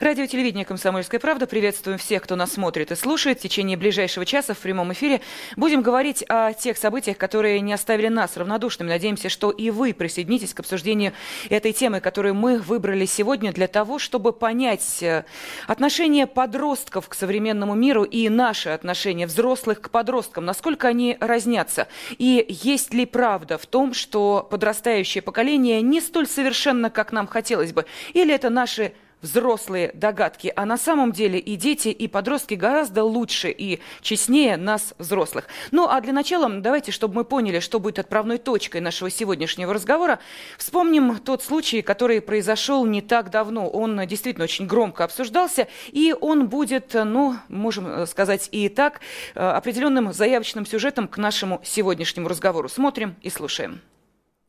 Радио телевидение «Комсомольская правда». Приветствуем всех, кто нас смотрит и слушает. В течение ближайшего часа в прямом эфире будем говорить о тех событиях, которые не оставили нас равнодушными. Надеемся, что и вы присоединитесь к обсуждению этой темы, которую мы выбрали сегодня для того, чтобы понять э, отношение подростков к современному миру и наши отношения взрослых к подросткам, насколько они разнятся. И есть ли правда в том, что подрастающее поколение не столь совершенно, как нам хотелось бы, или это наши взрослые догадки, а на самом деле и дети, и подростки гораздо лучше и честнее нас, взрослых. Ну, а для начала давайте, чтобы мы поняли, что будет отправной точкой нашего сегодняшнего разговора, вспомним тот случай, который произошел не так давно. Он действительно очень громко обсуждался, и он будет, ну, можем сказать и так, э, определенным заявочным сюжетом к нашему сегодняшнему разговору. Смотрим и слушаем.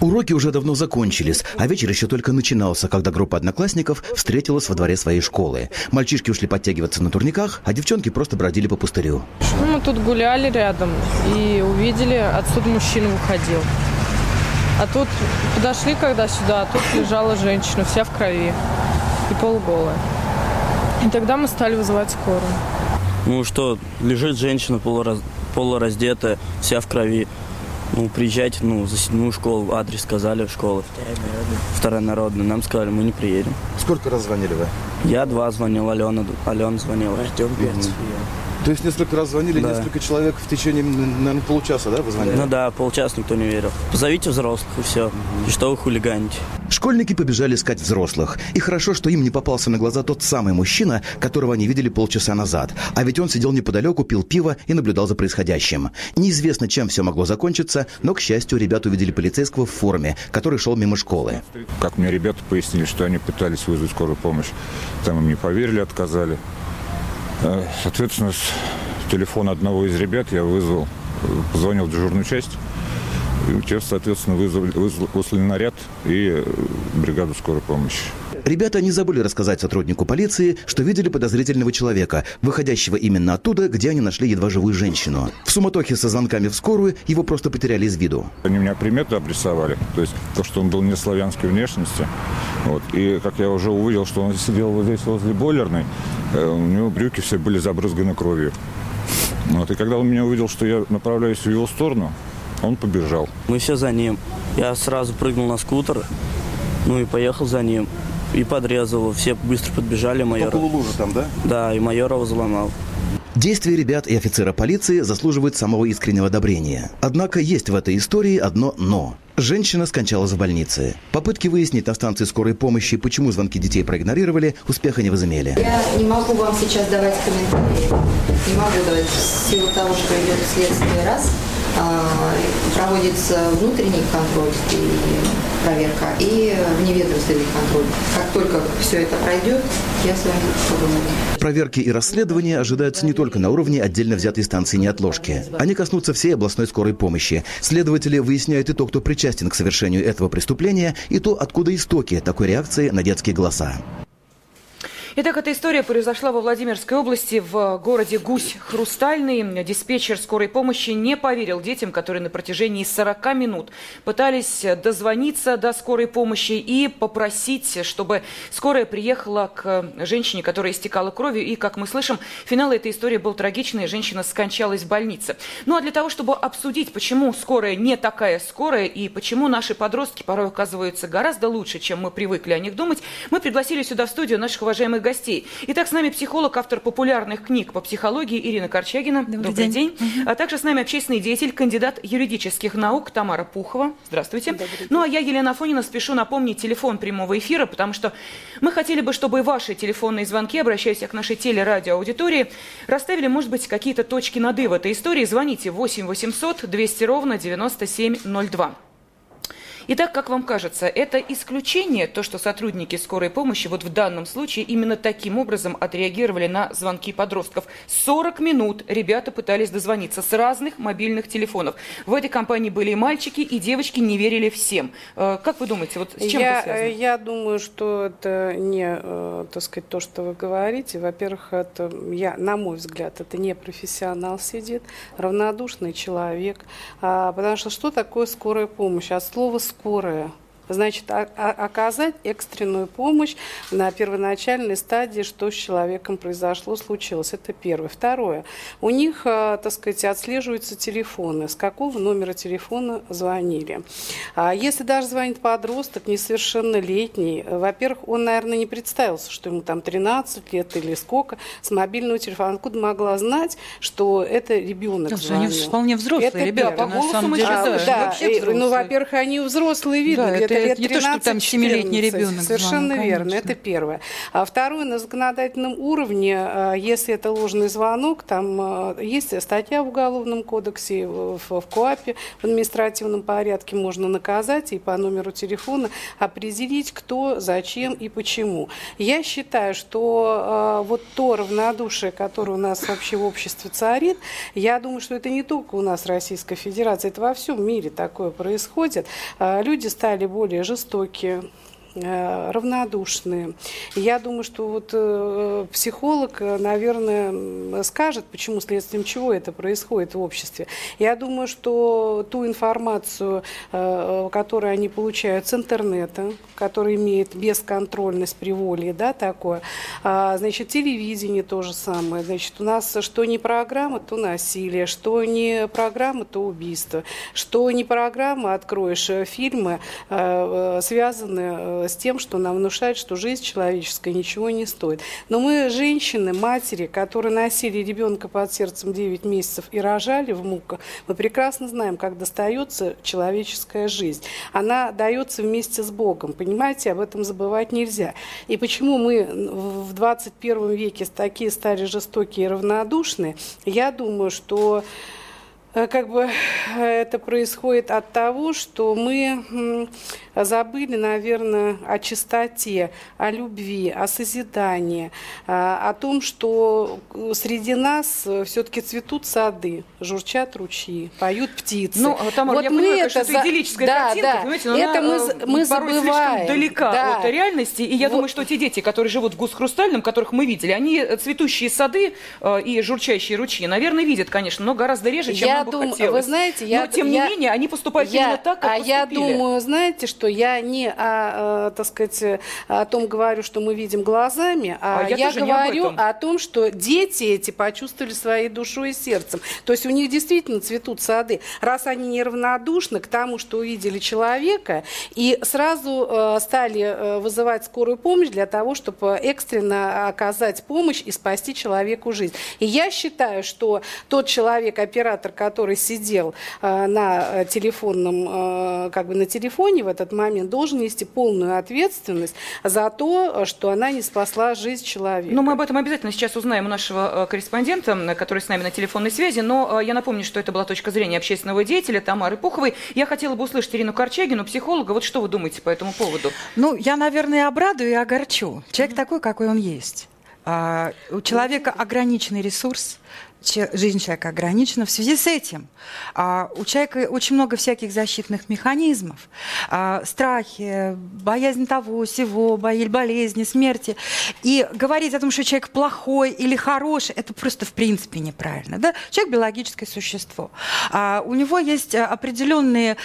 Уроки уже давно закончились, а вечер еще только начинался, когда группа одноклассников встретилась во дворе своей школы. Мальчишки ушли подтягиваться на турниках, а девчонки просто бродили по пустырю. Ну, мы тут гуляли рядом и увидели, отсюда мужчина выходил. А тут подошли когда сюда, а тут лежала женщина, вся в крови и полуголая. И тогда мы стали вызывать скорую. Ну что, лежит женщина полураз... полураздетая, вся в крови. Ну, приезжайте, ну, за седьмую школу, адрес сказали, школы. Вторая народная. Вторая народная. Нам сказали, мы не приедем. Сколько раз звонили вы? Я два звонил, Алена, Алена звонила. Артем пять. То есть несколько раз звонили, Да. несколько человек в течение, наверное, получаса, да, вы звонили? Ну да, полчаса никто не верил. Позовите взрослых и все. И что вы хулиганите? Школьники побежали искать взрослых. И хорошо, что им не попался на глаза тот самый мужчина, которого они видели полчаса назад. А ведь он сидел неподалеку, пил пиво и наблюдал за происходящим. Неизвестно, чем все могло закончиться, но, к счастью, ребята увидели полицейского в форме, который шел мимо школы. Как мне ребята пояснили, что они пытались вызвать скорую помощь. Там им не поверили, отказали. Э, Соответственно, с телефона одного из ребят я вызвал, позвонил в дежурную часть. И те, соответственно, вызвали, вызвали- наряд и э, бригаду скорой помощи. Ребята не забыли рассказать сотруднику полиции, что видели подозрительного человека, выходящего именно оттуда, где они нашли едва живую женщину. В суматохе со звонками в скорую его просто потеряли из виду. Они меня приметы обрисовали, то есть то, что он был не славянской внешности. Вот. И как я уже увидел, что он сидел вот здесь возле бойлерной, э, у него брюки все были забрызганы кровью. Вот. И когда он меня увидел, что я направляюсь в его сторону, он побежал. Мы все за ним. Я сразу прыгнул на скутер, ну и поехал за ним. И подрезал. Все быстро подбежали, майора. лужи там, да? Да, и майора его заломал. Действия ребят и офицера полиции заслуживают самого искреннего одобрения. Однако есть в этой истории одно «но». Женщина скончалась в больнице. Попытки выяснить на станции скорой помощи, почему звонки детей проигнорировали, успеха не возымели. Я не могу вам сейчас давать комментарии. Не могу давать в силу того, что идет следствие раз. А, проводится внутренний контроль и проверка, и вневедомственный контроль. Как только все это пройдет, я с вами поговорю. Проверки и расследования ожидаются не только на уровне отдельно взятой станции неотложки. Они коснутся всей областной скорой помощи. Следователи выясняют и то, кто причастен к совершению этого преступления, и то, откуда истоки такой реакции на детские голоса. Итак, эта история произошла во Владимирской области в городе Гусь Хрустальный. Диспетчер скорой помощи не поверил детям, которые на протяжении 40 минут пытались дозвониться до скорой помощи и попросить, чтобы скорая приехала к женщине, которая истекала кровью. И, как мы слышим, финал этой истории был трагичный. Женщина скончалась в больнице. Ну а для того, чтобы обсудить, почему скорая не такая скорая и почему наши подростки порой оказываются гораздо лучше, чем мы привыкли о них думать, мы пригласили сюда в студию наших уважаемых гостей. Итак, с нами психолог, автор популярных книг по психологии Ирина Корчагина. Добрый день. А также с нами общественный деятель, кандидат юридических наук Тамара Пухова. Здравствуйте. Ну а я, Елена Афонина, спешу напомнить телефон прямого эфира, потому что мы хотели бы, чтобы ваши телефонные звонки, обращаясь к нашей телерадиоаудитории, расставили, может быть, какие-то точки над «и» в этой истории. Звоните 8 800 200 ровно 9702. Итак, как вам кажется, это исключение, то, что сотрудники скорой помощи вот в данном случае именно таким образом отреагировали на звонки подростков? 40 минут ребята пытались дозвониться с разных мобильных телефонов. В этой компании были и мальчики, и девочки не верили всем. Э, как вы думаете, вот с чем я, это связано? Я думаю, что это не, э, так сказать, то, что вы говорите. Во-первых, это, я, на мой взгляд, это не профессионал сидит, равнодушный человек. А, потому что что такое скорая помощь? От слова «скорая» Значит, оказать экстренную помощь на первоначальной стадии, что с человеком произошло, случилось. Это первое. Второе. У них, э, так сказать, отслеживаются телефоны. С какого номера телефона звонили. А если даже звонит подросток, несовершеннолетний, во-первых, он, наверное, не представился, что ему там 13 лет или сколько, с мобильного телефона. Откуда могла знать, что это ребенок звонил? Они вполне взрослые это ребята, по на самом деле. А, Да, да, вообще и, взрослые. ну, во-первых, они взрослые видно, Да, где-то лет не то, что там 13-14. семилетний ребенок Совершенно звонил, верно, конечно. это первое. А второе, на законодательном уровне, э, если это ложный звонок, там э, есть статья в Уголовном кодексе, в, в КОАПе, в административном порядке можно наказать и по номеру телефона определить, кто, зачем и почему. Я считаю, что э, вот то равнодушие, которое у нас вообще в обществе царит, я думаю, что это не только у нас Российской Федерации, это во всем мире такое происходит. Э, Люди стали более жестокие, э, равнодушные. Я думаю, что вот э, психолог, э, наверное, скажет, почему, следствием чего это происходит в обществе. Я думаю, что ту информацию, которую они получают с интернета, который имеет бесконтрольность, приволье, да, такое, а, значит, телевидение то же самое. Значит, у нас что не программа, то насилие, что не программа, то убийство, что не программа, откроешь фильмы, связанные с тем, что нам внушают, что жизнь человеческая ничего не стоит. Но мы, женщины, матери, которые носили ребенка под сердцем 9 месяцев и рожали в муках, мы прекрасно знаем, как достается человеческая жизнь. Она дается вместе с Богом, понимаете, об этом забывать нельзя. И почему мы в 21 веке такие стали жестокие и равнодушные, я думаю, что э, как бы э, это происходит от того, что мы забыли, наверное, о чистоте, о любви, о созидании, а, о том, что э, среди нас все-таки цветут сады, журчат ручьи, поют птицы. Ну, Тамара, Вот я мы понимаю, это это за- идиллическая да, картинка, да. понимаете, но это она, мы, э, мы порой забываем. слишком далека Да. от реальности, и я Вот. думаю, что те дети, которые живут в Гус-Хрустальном, которых мы видели, они э, цветущие сады э, и журчащие ручьи, наверное, видят, конечно, но гораздо реже, чем Я нам бы думаю, хотелось. вы знаете, я- но, тем я- не менее, они поступают Я- именно так, как а я поступили. думаю, знаете, что я не о, э, так сказать, о том говорю, что мы видим глазами, а, А я я, об говорю этом. о том, что дети эти почувствовали своей душой и сердцем. То есть у них действительно цветут сады. Раз они неравнодушны к тому, что увидели человека, и сразу э, стали э, вызывать скорую помощь для того, чтобы экстренно оказать помощь и спасти человеку жизнь. И я считаю, что тот человек, оператор, который сидел э, на э, телефонном, э, как бы на телефоне в этот момент, должен нести полную ответственность за то, что она не спасла жизнь человека. Ну, мы об этом обязательно сейчас узнаем у нашего э, корреспондента, м, который с нами на телефонной связи. Но э, я напомню, что это была точка зрения общественного деятеля Тамары Пуховой. Я хотела бы услышать Ирину Корчагину, психолога. Вот что вы думаете по этому поводу? Ну, я, наверное, обрадую и огорчу. Человек такой, какой он есть. А, у человека ограниченный ресурс, жизнь человека ограничена. В связи с этим а, у человека очень много всяких защитных механизмов. А, страхи, боязнь того, сего, боязнь болезни, смерти. И говорить о том, что человек плохой или хороший, это просто в принципе неправильно. Да? Человек биологическое существо. А, у него есть а, определенные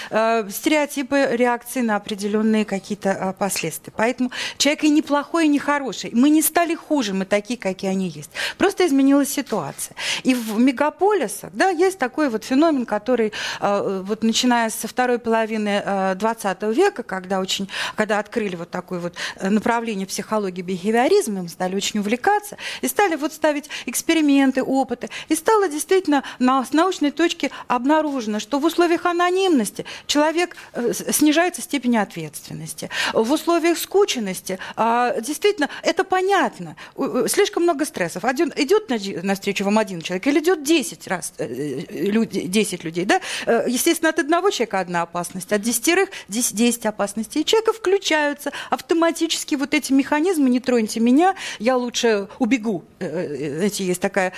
стереотипы реакции на определенные какие-то последствия. Поэтому человек и не плохой, и не хороший. Мы не стали хуже, мы такие, какие они есть. Просто изменилась ситуация. И в мегаполисах да, есть такой вот феномен, который э, вот начиная со второй половины э, 20 века, когда, очень, когда открыли вот такое вот э, направление психологии бихевиоризма, мы стали очень увлекаться, и стали вот ставить эксперименты, опыты. И стало действительно на, с научной точки обнаружено, что в условиях анонимности человек э, снижается степень ответственности. В условиях скученности а, действительно это понятно. Слишком много стрессов. Один, идет на- навстречу вам один человек, человек или идет 10 раз, э, люди, 10 людей, да? Естественно, от одного человека одна опасность, от десятерых 10, 10 опасностей. И человека включаются автоматически вот эти механизмы, не троньте меня, я лучше убегу. Знаете, есть такая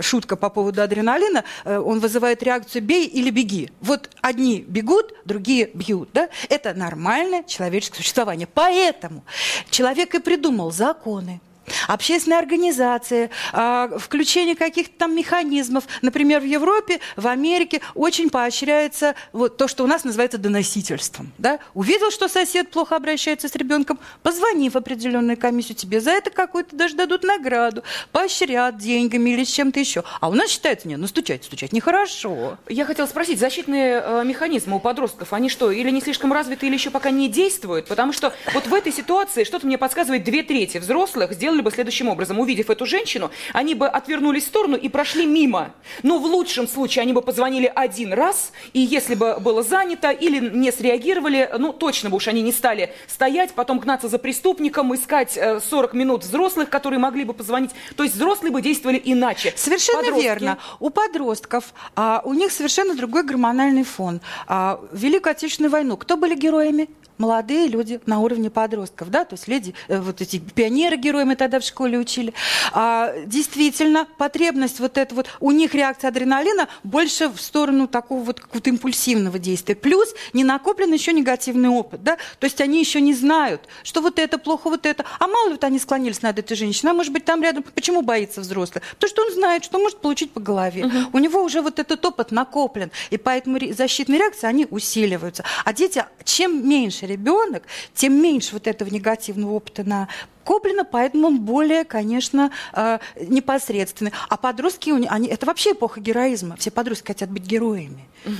шутка по поводу адреналина, он вызывает реакцию «бей или беги». Вот одни бегут, другие бьют, да? Это нормальное человеческое существование. Поэтому человек и придумал законы, общественные организации, а, включение каких-то там механизмов. Например, в Европе, в Америке очень поощряется вот то, что у нас называется доносительством. Да? Увидел, что сосед плохо обращается с ребенком, позвони в определенную комиссию, тебе за это какую-то даже дадут награду, поощрят деньгами или чем-то еще. А у нас считается, нет, ну стучать, стучать нехорошо. Я хотела спросить, защитные э, механизмы у подростков, они что, или не слишком развиты, или еще пока не действуют? Потому что вот в этой ситуации что-то мне подсказывает, две трети взрослых сделали сделали бы следующим образом. Увидев эту женщину, они бы отвернулись в сторону и прошли мимо. Но в лучшем случае они бы позвонили один раз, и если бы было занято или не среагировали, ну точно бы уж они не стали стоять, потом гнаться за преступником, искать 40 э, минут взрослых, которые могли бы позвонить. То есть взрослые бы действовали иначе. Совершенно Подростки. верно. У подростков а, у них совершенно другой гормональный фон. А, Великую Отечественную войну кто были героями? Молодые люди на уровне подростков, да, то есть леди, э, вот эти пионеры-герои мы тогда в школе учили. А, действительно, потребность вот эта вот, у них реакция адреналина больше в сторону такого вот какого-то импульсивного действия. Плюс не накоплен еще негативный опыт, да, то есть они еще не знают, что вот это плохо, вот это. А мало ли вот они склонились над этой женщиной, а может быть там рядом, почему боится взрослый? Потому что он знает, что может получить по голове. Угу. У него уже вот этот опыт накоплен, и поэтому защитные реакции, они усиливаются. А дети, чем меньше ребенок, тем меньше вот этого негативного опыта на Коплина, поэтому он более, конечно, э, непосредственный. А подростки, они, это вообще эпоха героизма. Все подростки хотят быть героями. Угу.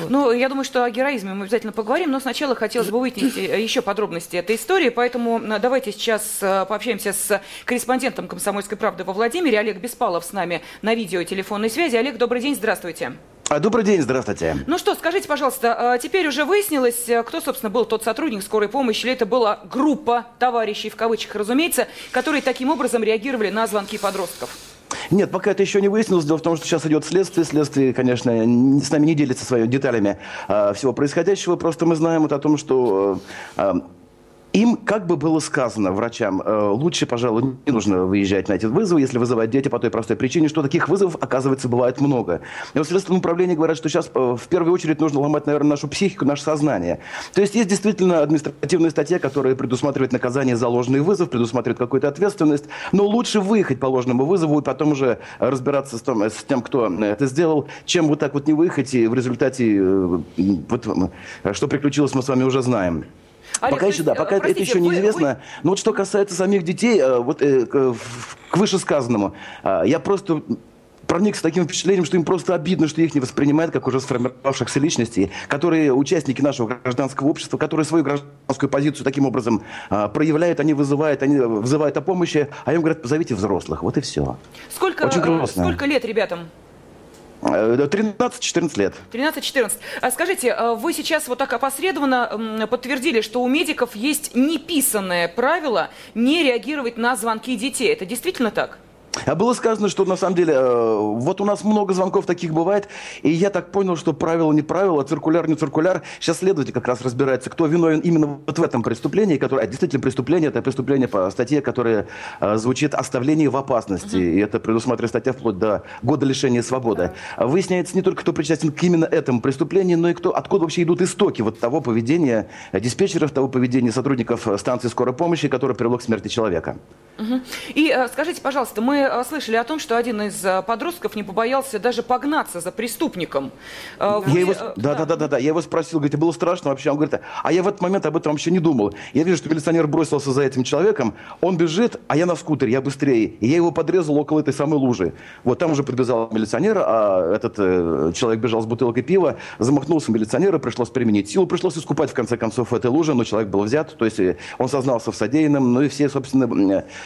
Вот. Ну, я думаю, что о героизме мы обязательно поговорим, но сначала хотелось бы выяснить э, еще подробности этой истории, поэтому э, давайте сейчас пообщаемся с корреспондентом «Комсомольской правды» во Владимире. Олег Беспалов с нами на видео и телефонной связи. Олег, добрый день, здравствуйте. А, добрый день, здравствуйте. Ну что, скажите, пожалуйста, а, теперь уже выяснилось, э, кто, собственно, был тот сотрудник скорой помощи, или это была группа товарищей, в кавычках, разумеется, которые таким образом реагировали на звонки подростков? Нет, пока это еще не выяснилось. Дело в том, что сейчас идет следствие. Следствие, конечно, с нами не делится своими деталями э, всего происходящего. Просто мы знаем вот о том, что э, им, как бы было сказано врачам, э, лучше, пожалуй, не нужно выезжать на эти вызовы, если вызывают дети по той простой причине, что таких вызовов, оказывается, бывает много. И в Следственном управлении говорят, что сейчас э, в первую очередь нужно ломать, наверное, нашу психику, наше сознание. То есть есть действительно административная статья, которая предусматривает наказание за ложный вызов, предусматривает какую-то ответственность, но лучше выехать по ложному вызову и потом уже разбираться с, том, с тем, кто это сделал, чем вот так вот не выехать, и в результате, э, вот, что приключилось, мы с вами уже знаем. Олег, пока еще, да, пока простите, это еще неизвестно. Вы... Но вот что касается самих детей, э, вот э, к вышесказанному, э, я просто проник с таким впечатлением, что им просто обидно, что их не воспринимают как уже сформировавшихся личностей, которые участники нашего гражданского общества, которые свою гражданскую позицию таким образом а, проявляют, они вызывают, они вызывают о помощи, а им говорят, позовите взрослых, вот и все. Сколько, Очень грустно. сколько лет ребятам? 13-14 э, лет. 13-14. А скажите, а вы сейчас вот так опосредованно подтвердили, что у медиков есть неписанное правило не реагировать на звонки детей. Это действительно так? А было сказано, что на самом деле, э, вот у нас много звонков таких бывает, и я так понял, что правило не правило, а циркуляр не циркуляр. Сейчас следователь как раз разбирается, кто виновен именно вот в этом преступлении, которое, а действительно преступление, это преступление по статье, которая э, звучит «оставление в опасности», и это предусматривает статья вплоть до года лишения свободы. Uh-huh. Выясняется не только, кто причастен к именно этому преступлению, но и кто, откуда вообще идут истоки вот того поведения диспетчеров, того поведения сотрудников станции скорой помощи, которое привело к смерти человека. Угу. И э, скажите, пожалуйста, мы э, слышали о том, что один из э, подростков не побоялся даже погнаться за преступником. Вы... Я его... да, да, да, да, да. Я его спросил, говорит, было страшно вообще. Он говорит, а я в этот момент об этом вообще не думал. Я вижу, что милиционер бросился за этим человеком, он бежит, а я на скутере, я быстрее. И я его подрезал около этой самой лужи. Вот там уже подбежал милиционер, а этот э, человек бежал с бутылкой пива, замахнулся милиционера, пришлось применить силу, пришлось искупать в конце концов этой луже, но человек был взят, то есть он сознался в содеянном, ну и все, собственно,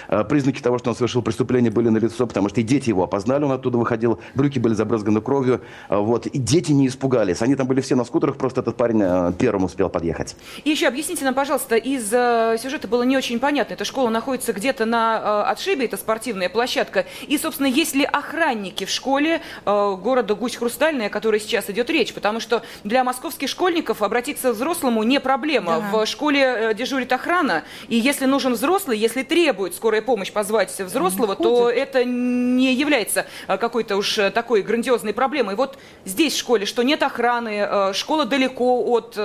Э, признаки того, что он совершил преступление, были на лицо, потому что и дети его опознали, он оттуда выходил, брюки были забрызганы кровью, а, вот, и дети не испугались. Они там были все на скутерах, просто этот парень э, первым успел подъехать. И еще объясните нам, пожалуйста, из э, сюжета было не очень понятно. Эта школа находится где-то на э, отшибе, это спортивная площадка. И, собственно, есть ли охранники в школе э, города Гусь-Хрустальная, о которой сейчас идет речь? Потому что для московских школьников обратиться к взрослому не проблема. Да. В школе дежурит охрана, и если нужен взрослый, если требует скорая помощь позвать взрослого, то это не является э, какой-то уж э, такой грандиозной проблемой. Вот здесь в школе, что нет охраны, э, школа далеко от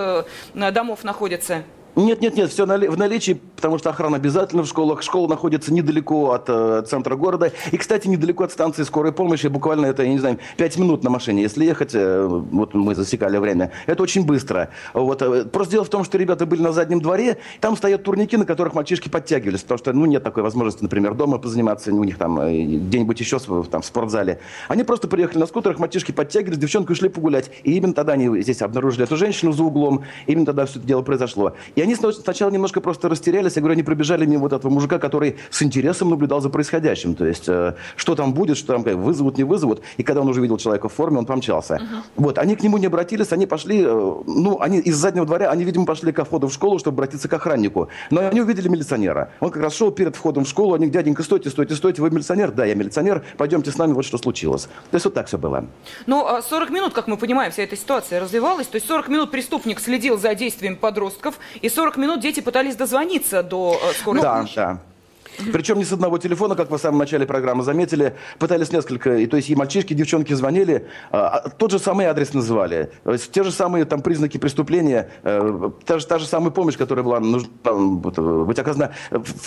домов находится. Нет, нет, нет, все в наличии, потому что охрана обязательно в школах. Школа находится недалеко от э, центра города. И, кстати, недалеко от станции скорой помощи. Буквально это, я не знаю, 5 минут на машине. Если ехать, э, вот мы засекали время, это очень быстро. Вот, э, просто дело в том, что ребята были на заднем дворе, там стоят турники, на которых мальчишки подтягивались, потому что, ну, нет такой возможности, например, дома позаниматься, у них там э, где-нибудь еще там, в спортзале. Они просто приехали на скутерах, мальчишки подтягивались, девчонки ушли погулять. И именно тогда они здесь обнаружили эту женщину за углом. Именно тогда все это дело произошло. И они сначала немножко просто растерялись. Я говорю, они пробежали мимо вот этого мужика, который с интересом наблюдал за происходящим. То есть, э, что там будет, что там как, вызовут, не вызовут. И когда он уже видел человека в форме, он помчался. Uh-huh. Вот, они к нему не обратились, они пошли, э, ну, они из заднего дворя, они, видимо, пошли ко входу в школу, чтобы обратиться к охраннику. Но они увидели милиционера. Он как раз шел перед входом в школу, они, дяденька, стойте, стойте, стойте, вы милиционер? Да, я милиционер, пойдемте с нами, вот что случилось. То есть, вот так все было. Ну, 40 минут, как мы понимаем, вся эта ситуация развивалась. То есть 40 минут преступник следил за действиями подростков, и 40 минут дети пытались дозвониться до э, скорой да, помощи. Да, причем не с одного телефона, как вы в самом начале программы заметили, пытались несколько, и то есть и мальчишки, и девчонки звонили, а, тот же самый адрес называли, те же самые там признаки преступления, э, та, же, та же самая помощь, которая была нужна там, быть оказана,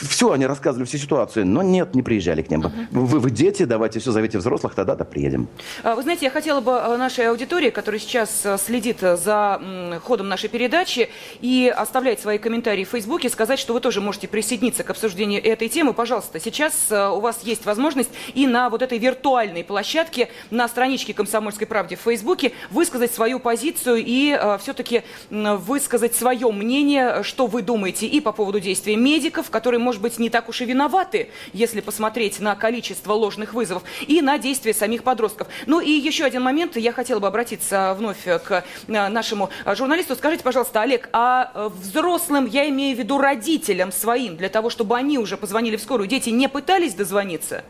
все они рассказывали, все ситуации, но нет, не приезжали к ним. Вы, вы дети, давайте все, зовите взрослых, тогда да, приедем. А, вы знаете, я хотела бы э, нашей аудитории, которая сейчас э, следит за ходом нашей передачи и оставляет свои комментарии в Фейсбуке, сказать, что вы тоже можете присоединиться к обсуждению этой темы темы, пожалуйста, сейчас э, у вас есть возможность и на вот этой виртуальной площадке, на страничке «Комсомольской правды» в Фейсбуке высказать свою позицию и э, все-таки э, высказать свое мнение, что вы думаете и по поводу действий медиков, которые, может быть, не так уж и виноваты, если посмотреть на количество ложных вызовов, и на действия самих подростков. Ну и еще один момент, я хотела бы обратиться вновь к э, нашему журналисту. Скажите, пожалуйста, Олег, а взрослым, я имею в виду родителям своим, для того, чтобы они уже позвонили позвонили в скорую, дети не пытались дозвониться?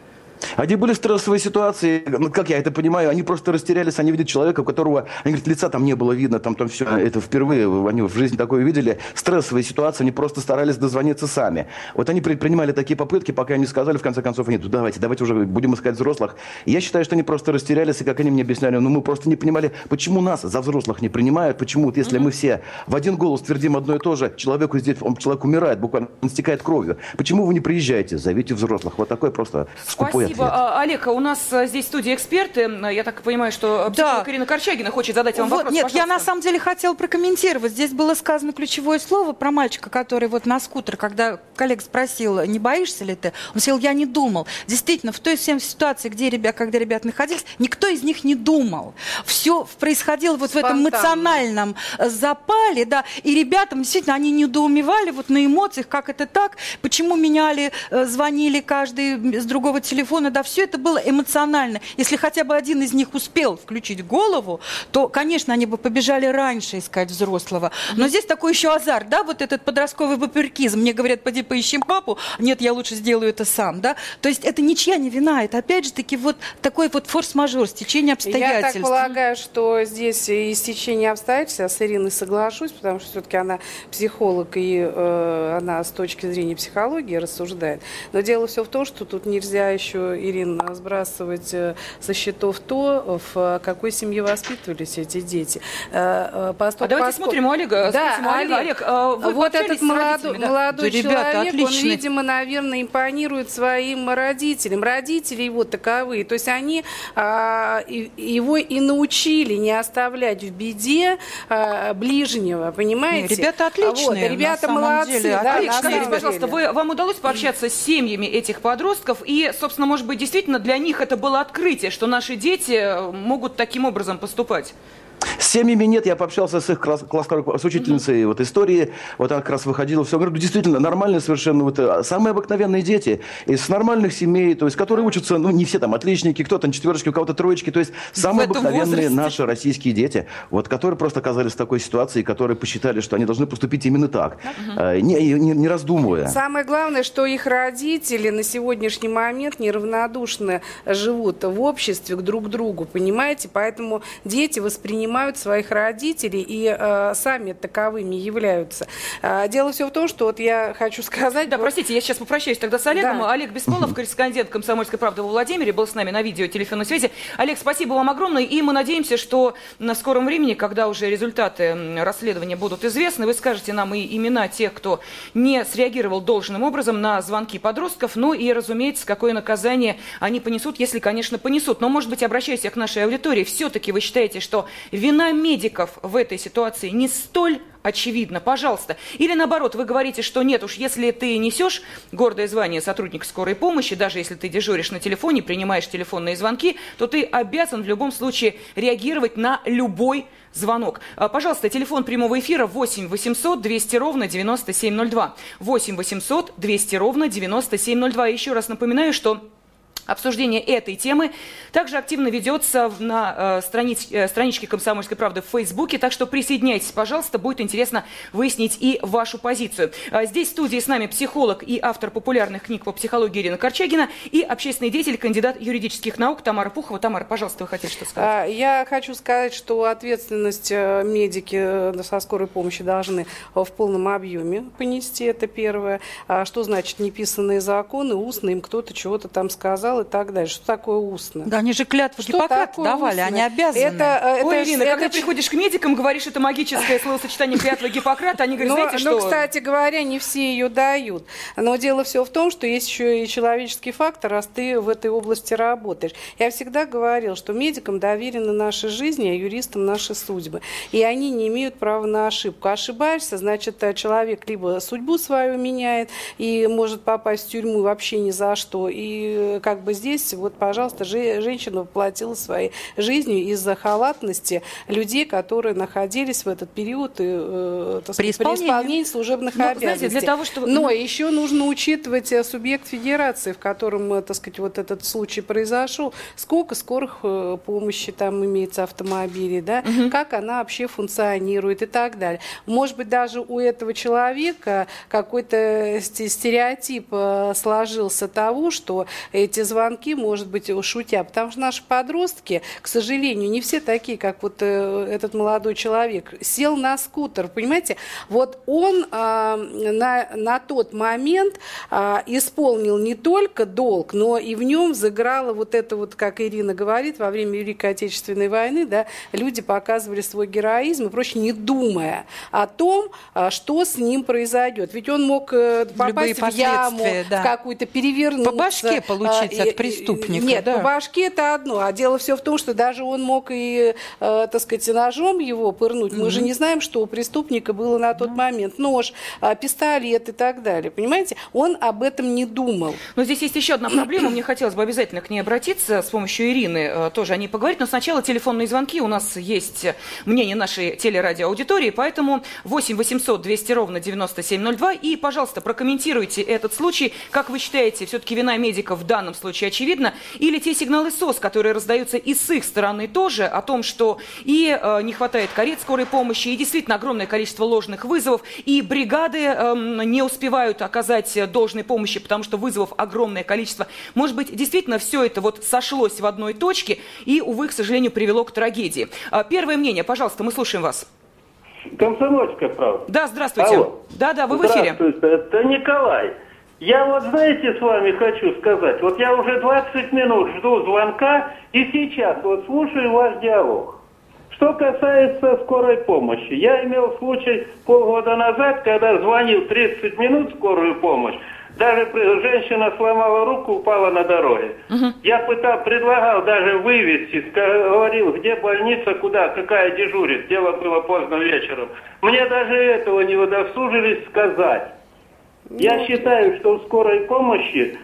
Они были стрессовые ситуации, ну, как я это понимаю, они просто растерялись, они видят человека, у которого, они говорят, лица там не было видно, там, там все, это впервые, они в жизни такое видели, стрессовые ситуации, они просто старались дозвониться сами. Вот они предпринимали такие попытки, пока не сказали, в конце концов, нет, давайте, давайте уже будем искать взрослых. Я считаю, что они просто растерялись, и как они мне объясняли, ну, мы просто не понимали, почему нас за взрослых не принимают, почему, если mm-hmm. мы все в один голос твердим одно и то же, человеку здесь, он, человек умирает, буквально, он стекает кровью. Почему вы не приезжаете, зовите взрослых? Вот такой просто скупой Спасибо. ответ. А, Олег, у нас а, здесь в студии эксперты. Я так понимаю, что да. Карина Корчагина хочет задать вам вот, вопрос. Нет, пожалуйста. я на самом деле хотела прокомментировать. Здесь было сказано ключевое слово про мальчика, который вот на скутер, когда коллега спросил, не боишься ли ты? Он сказал, я не думал. Действительно, в той всем ситуации, где ребят, когда ребята находились, никто из них не думал. Все происходило вот Спонтанно. в этом эмоциональном э, запале, да, и ребятам действительно они недоумевали вот на эмоциях, как это так, почему меняли, э, звонили каждый с другого телефона, да, все это было эмоционально. Если хотя бы один из них успел включить голову, то, конечно, они бы побежали раньше искать взрослого. Но здесь такой еще азарт, да, вот этот подростковый вапюркизм. Мне говорят, поди поищем папу, нет, я лучше сделаю это сам, да. То есть это ничья не вина, это опять же таки вот такой вот форс-мажор, стечение обстоятельств. Я так полагаю, что здесь и стечение обстоятельств, я с Ириной соглашусь, потому что все-таки она психолог, и э, она с точки зрения психологии рассуждает. Но дело все в том, что тут нельзя еще, Ирина, сбрасывать э, со счетов то, в какой семье воспитывались эти дети. Э, э, Поступ, а давайте поступ... смотрим у Олега. Да, Спросим, Олег, Олег, Олег вы вот этот молодой, да? молодой да, человек, ребята, он, видимо, наверное, импонирует своим родителям. Родители его таковые. То есть они а, его и научили не оставлять в беде а, ближнего, понимаете? Не, ребята отличные. Вот, ребята молодцы. Деле, да, Олег, скажите, пожалуйста, вы, вам удалось пообщаться с семьями этих подростков и, собственно, может быть, быть, действительно для них это было открытие, что наши дети э, могут таким образом поступать? С семьями нет, я пообщался с их класс, классной с учительницей mm-hmm. вот истории, вот она как раз выходила, все, говорю, действительно, нормальные совершенно, вот, э, самые обыкновенные дети, из нормальных семей, то есть, которые учатся, ну, не все там отличники, кто-то на четверочке, у кого-то троечки, то есть, самые обыкновенные возрасте. наши российские дети, вот, которые просто оказались в такой ситуации, которые посчитали, что они должны поступить именно так, mm-hmm. не, не, не раздумывая. Самое главное, что их родители на сегодняшний момент неравнодушно живут в обществе друг к другу, понимаете, поэтому дети воспринимают принимают своих родителей и э, сами таковыми являются. Э, дело все в том, что вот я хочу сказать... Да, вот... простите, я сейчас попрощаюсь тогда с Олегом. Да. Олег Беспалов, корреспондент «Комсомольской правды» во Владимире, был с нами на видео телефонной связи. Олег, спасибо вам огромное, и мы надеемся, что на скором времени, когда уже результаты расследования будут известны, вы скажете нам и имена тех, кто не среагировал должным образом на звонки подростков, ну и, разумеется, какое наказание они понесут, если, конечно, понесут. Но, может быть, обращаясь к нашей аудитории, все-таки вы считаете, что Вина медиков в этой ситуации не столь очевидна, пожалуйста. Или наоборот, вы говорите, что нет уж, если ты несешь гордое звание сотрудника скорой помощи, даже если ты дежуришь на телефоне, принимаешь телефонные звонки, то ты обязан в любом случае реагировать на любой звонок. А, пожалуйста, телефон прямого эфира 8 800 200 ровно 9702. 8 800 200 ровно 9702. Еще раз напоминаю, что Обсуждение этой темы также активно ведется на э, страниц, э, страничке «Комсомольской правды» в Фейсбуке, так что присоединяйтесь, пожалуйста, будет интересно выяснить и вашу позицию. А здесь в студии с нами психолог и автор популярных книг по психологии Ирина Корчагина и общественный деятель, кандидат юридических наук Тамара Пухова. Тамара, пожалуйста, вы хотите что сказать? А, я хочу сказать, что ответственность э, медики э, со скорой помощи должны в полном объеме понести, это первое. А что значит неписанные законы, устно им кто-то чего-то там сказал, и так далее. Что такое устно? Да, они же клятву что Гиппократа давали, устно? они обязаны. Это, это, Ой, Ирина, это, когда приходишь к медикам, говоришь, это магическое словосочетание клятва Гиппократа, они говорят, но, знаете что? Ну, кстати говоря, не все ее дают. Но дело все в том, что есть еще и человеческий фактор, раз ты в этой области работаешь. Я всегда говорил, что медикам доверены наши жизни, а юристам наши судьбы. И они не имеют права на ошибку. Ошибаешься, значит, э, человек либо судьбу свою меняет и может попасть в тюрьму вообще ни за что, и э, как бы бы здесь, вот, пожалуйста, женщина воплотила своей жизнью из-за халатности людей, которые находились в этот период э, так при, исполнении. при исполнении служебных ну, обязанностей. Знаете, для того, чтобы... Но еще нужно учитывать э, субъект федерации, в котором, э, так сказать, вот этот случай произошел, сколько скорых э, помощи там имеется автомобилей, да, угу. как она вообще функционирует и так далее. Может быть, даже у этого человека какой-то стереотип сложился того, что эти звонки может быть, шутя. Потому что наши подростки, к сожалению, не все такие, как вот э, этот молодой человек. Сел на скутер, понимаете? Вот он э, на, на тот момент э, исполнил не только долг, но и в нем заграло вот это вот, как Ирина говорит, во время Великой Отечественной войны, да, люди показывали свой героизм и прочее, не думая о том, э, что с ним произойдет. Ведь он мог э, попасть в яму, да. в какую-то перевернуться. По башке получить от преступника. Нет, да. по башке это одно. А дело все в том, что даже он мог и, э, так сказать, ножом его пырнуть. Мы же не знаем, что у преступника было на тот mm-hmm. момент. Нож, э, пистолет и так далее. Понимаете? Он об этом не думал. Но здесь есть еще одна проблема. Мне хотелось бы обязательно к ней обратиться с помощью Ирины, э, тоже о ней поговорить. Но сначала телефонные звонки. У нас есть мнение нашей телерадиоаудитории, поэтому 8 800 200 ровно 9702. И, пожалуйста, прокомментируйте этот случай. Как вы считаете, все-таки вина медиков в данном случае случае очевидно, или те сигналы СОС, которые раздаются и с их стороны тоже, о том, что и э, не хватает карет скорой помощи, и действительно огромное количество ложных вызовов, и бригады э, не успевают оказать должной помощи, потому что вызовов огромное количество. Может быть, действительно все это вот сошлось в одной точке и, увы, к сожалению, привело к трагедии. А, первое мнение, пожалуйста, мы слушаем вас. Комсомольская правда. Да, здравствуйте. Да, да, вы в эфире. Здравствуйте, это Николай. Я вот, знаете, с вами хочу сказать, вот я уже 20 минут жду звонка, и сейчас вот слушаю ваш диалог. Что касается скорой помощи, я имел случай полгода назад, когда звонил 30 минут скорую помощь, даже женщина сломала руку, упала на дороге. Угу. Я пытал, предлагал даже вывести, говорил, где больница, куда, какая дежурит. Дело было поздно вечером. Мне даже этого не удосужились сказать. Я считаю, что в скорой помощи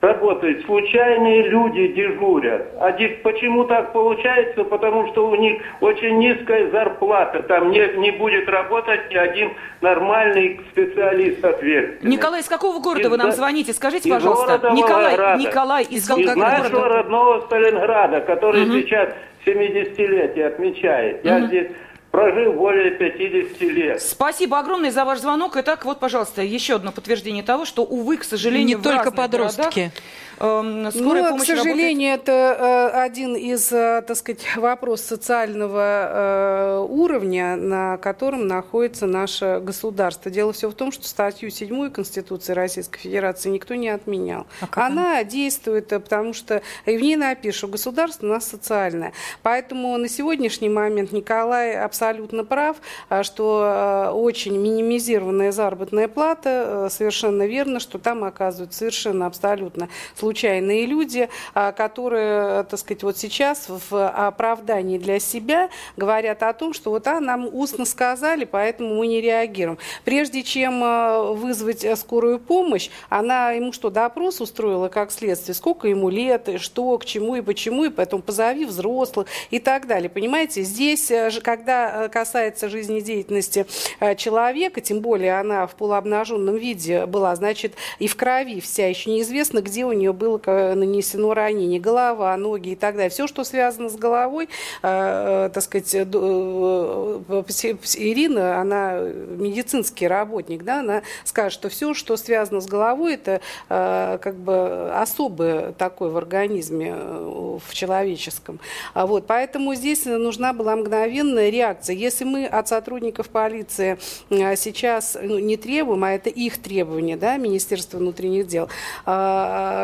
работают, случайные люди дежурят. А почему так получается? Потому что у них очень низкая зарплата. Там не, не будет работать ни один нормальный специалист ответственный. Николай, из какого города из, вы нам звоните? Скажите, из пожалуйста. Николай, Волгограда. Николай, из, из, из нашего города? родного Сталинграда, который угу. сейчас 70-летие отмечает. Угу. Я здесь прожил более 50 лет. Спасибо огромное за ваш звонок. Итак, вот, пожалуйста, еще одно подтверждение того, что, увы, к сожалению, не только подростки. Городах, скорая ну, к сожалению, работает... это э, один из, э, так сказать, вопросов социального э, уровня, на котором находится наше государство. Дело все в том, что статью 7 Конституции Российской Федерации никто не отменял. А она он? действует, потому что и в ней напишут, что государство у нас социальное. Поэтому на сегодняшний момент Николай абсолютно прав, что очень минимизированная заработная плата, совершенно верно, что там оказывают совершенно абсолютно случайные люди, а, которые, так сказать, вот сейчас в оправдании для себя говорят о том, что вот а, нам устно сказали, поэтому мы не реагируем. Прежде чем а, вызвать скорую помощь, она ему что, допрос устроила как следствие, сколько ему лет, и что, к чему и почему, и поэтому позови взрослых и так далее. Понимаете, здесь, э, когда касается жизнедеятельности э, человека, тем более она в полуобнаженном виде была, значит, и в крови вся, еще неизвестно, где у нее было нанесено ранение, голова, ноги и так далее. Все, что связано с головой, э, э, так сказать, э, Ирина, она медицинский работник, да, она скажет, что все, что связано с головой, это как бы особое такое в организме, в человеческом. А вот, поэтому здесь нужна была мгновенная реакция. Если мы от сотрудников полиции сейчас ну, не требуем, а это их требование, да, Министерства внутренних дел,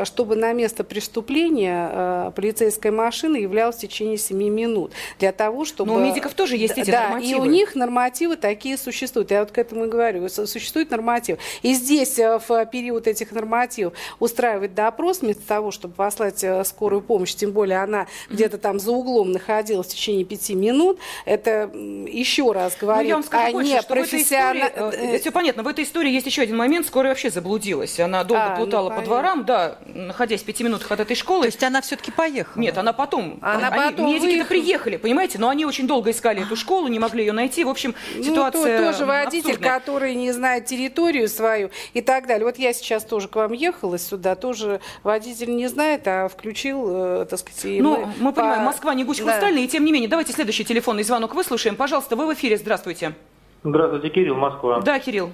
чтобы чтобы на место преступления э, полицейская машина являлась в течение 7 минут. Для того, чтобы... Но у медиков тоже есть эти да, нормативы. и у них нормативы такие существуют. Я вот к этому и говорю. Существует норматив. И здесь э, в период этих нормативов устраивать допрос вместо того, чтобы послать э, скорую помощь, тем более она mm-hmm. где-то там за углом находилась в течение 5 минут, это еще раз говорю, ну, я вам скажу а больше, не профессионально... Истории, все понятно. В этой истории есть еще один момент. Скорая вообще заблудилась. Она долго а, ну, плутала ну, по дворам, да, находясь в пяти минутах от этой школы. То есть она все-таки поехала? Нет, она потом. Она они, потом медики-то приехали, понимаете, но они очень долго искали эту школу, не могли ее найти. В общем, ну, ситуация то, тоже водитель, абсурдная. который не знает территорию свою и так далее. Вот я сейчас тоже к вам ехала сюда, тоже водитель не знает, а включил, э, так сказать... Ну, мы, мы по... понимаем, Москва не гусь да. и тем не менее, давайте следующий телефонный звонок выслушаем. Пожалуйста, вы в эфире, здравствуйте. Здравствуйте, Кирилл, Москва. Да, Кирилл.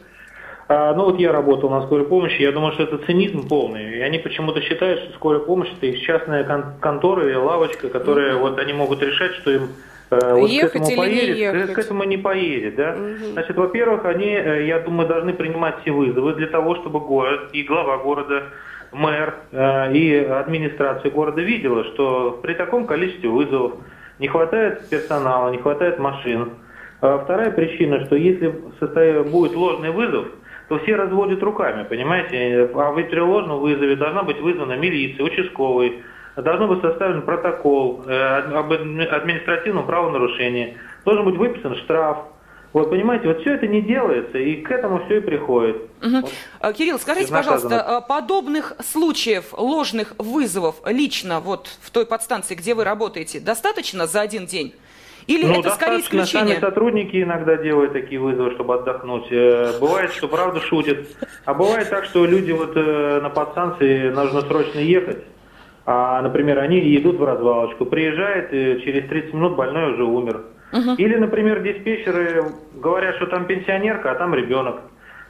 А, ну вот я работал на скорой помощи, я думаю, что это цинизм полный. И они почему-то считают, что скорая помощь это их частная кон- контора или лавочка, которая mm-hmm. вот они могут решать, что им э, вот ехать к этому или поедет, не ехать. к этому не поедет, да. Угу. Значит, во-первых, они, э, я думаю, должны принимать все вызовы для того, чтобы город и глава города, мэр э, и администрация города видела, что при таком количестве вызовов не хватает персонала, не хватает машин. А вторая причина, что если будет ложный вызов, то все разводят руками, понимаете? А в при ложном вызове должна быть вызвана милиция, участковый, должен быть составлен протокол э, об административном правонарушении, должен быть выписан штраф. Вот, понимаете, вот все это не делается, и к этому все и приходит. Угу. Вот. Кирилл, скажите, пожалуйста, а, подобных случаев ложных вызовов лично вот в той подстанции, где вы работаете, достаточно за один день? Или ну, это скорее исключение? Сами сотрудники иногда делают такие вызовы, чтобы отдохнуть. Э, бывает, что правда шутят. А бывает так, что люди вот э, на подстанции нужно срочно ехать. А, например, они идут в развалочку, приезжает, и через 30 минут больной уже умер. Угу. Или, например, диспетчеры говорят, что там пенсионерка, а там ребенок.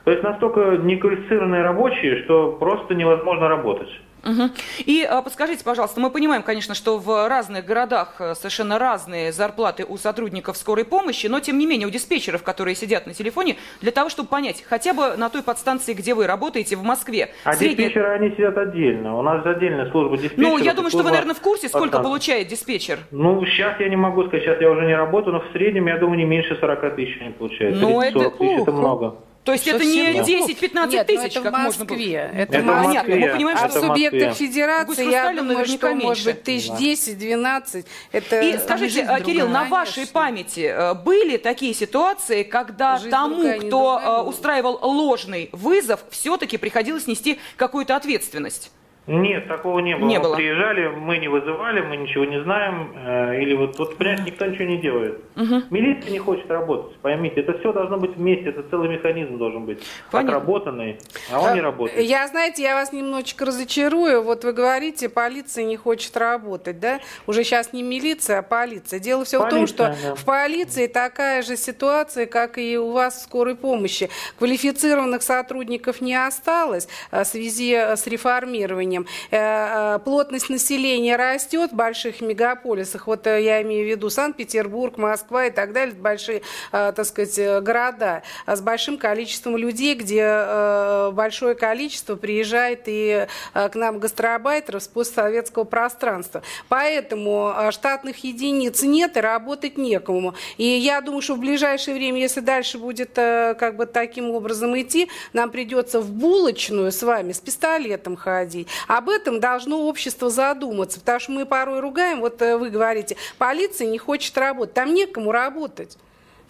То есть настолько неквалифицированные рабочие, что просто невозможно работать. Угу. И а, подскажите, пожалуйста, мы понимаем, конечно, что в разных городах э, совершенно разные зарплаты у сотрудников скорой помощи, но тем не менее у диспетчеров, которые сидят на телефоне, для того, чтобы понять, хотя бы на той подстанции, где вы работаете, в Москве. А средняя... диспетчеры, они сидят отдельно. У нас отдельная служба диспетчера. Ну, я думаю, что вы, наверное, в курсе, сколько подстанции. получает диспетчер. Ну, сейчас я не могу сказать, сейчас я уже не работаю, но в среднем, я думаю, не меньше 40 тысяч они получают. Ну, это... тысяч, это много. То есть это не 10-15 тысяч, как можно было? Это, это в Москве. Мы понимаем, что в субъектах федерации, я думаю, что может быть тысяч 10-12. Это И скажите, Кирилл, на вашей памяти э, были такие ситуации, когда жизнь тому, другая, кто э, устраивал ложный вызов, все-таки приходилось нести какую-то ответственность? Нет, такого не было. Не Мы было. Приезжали, мы не вызывали, мы ничего не знаем. э, Или вот, вот прям никто ничего не делает. Мгм. Милиция не хочет работать, поймите. Это все должно быть вместе, это целый механизм должен быть. Понятно. Отработанный, а он не работает. Я, знаете, я вас немножечко разочарую. Вот вы говорите, полиция не хочет работать, да? Уже сейчас не милиция, а полиция. Дело все в том, что да. в полиции такая же ситуация, как и у вас в скорой помощи. Квалифицированных сотрудников не осталось э, в связи с реформированием. Э, э, Плотность населения растет в больших мегаполисах. Вот э, я имею в виду Санкт-Петербург, Москва и так далее. Большие, так сказать, города с большим количеством людей, где большое количество приезжает и к нам гастробайтеров с постсоветского пространства. Поэтому штатных единиц нет и работать некому. И я думаю, что в ближайшее время, если дальше будет как бы таким образом идти, нам придется в булочную с вами с пистолетом ходить. Об этом должно общество задуматься, потому что мы порой ругаем, вот э, вы говорите, полиция не хочет работать, там некому работать.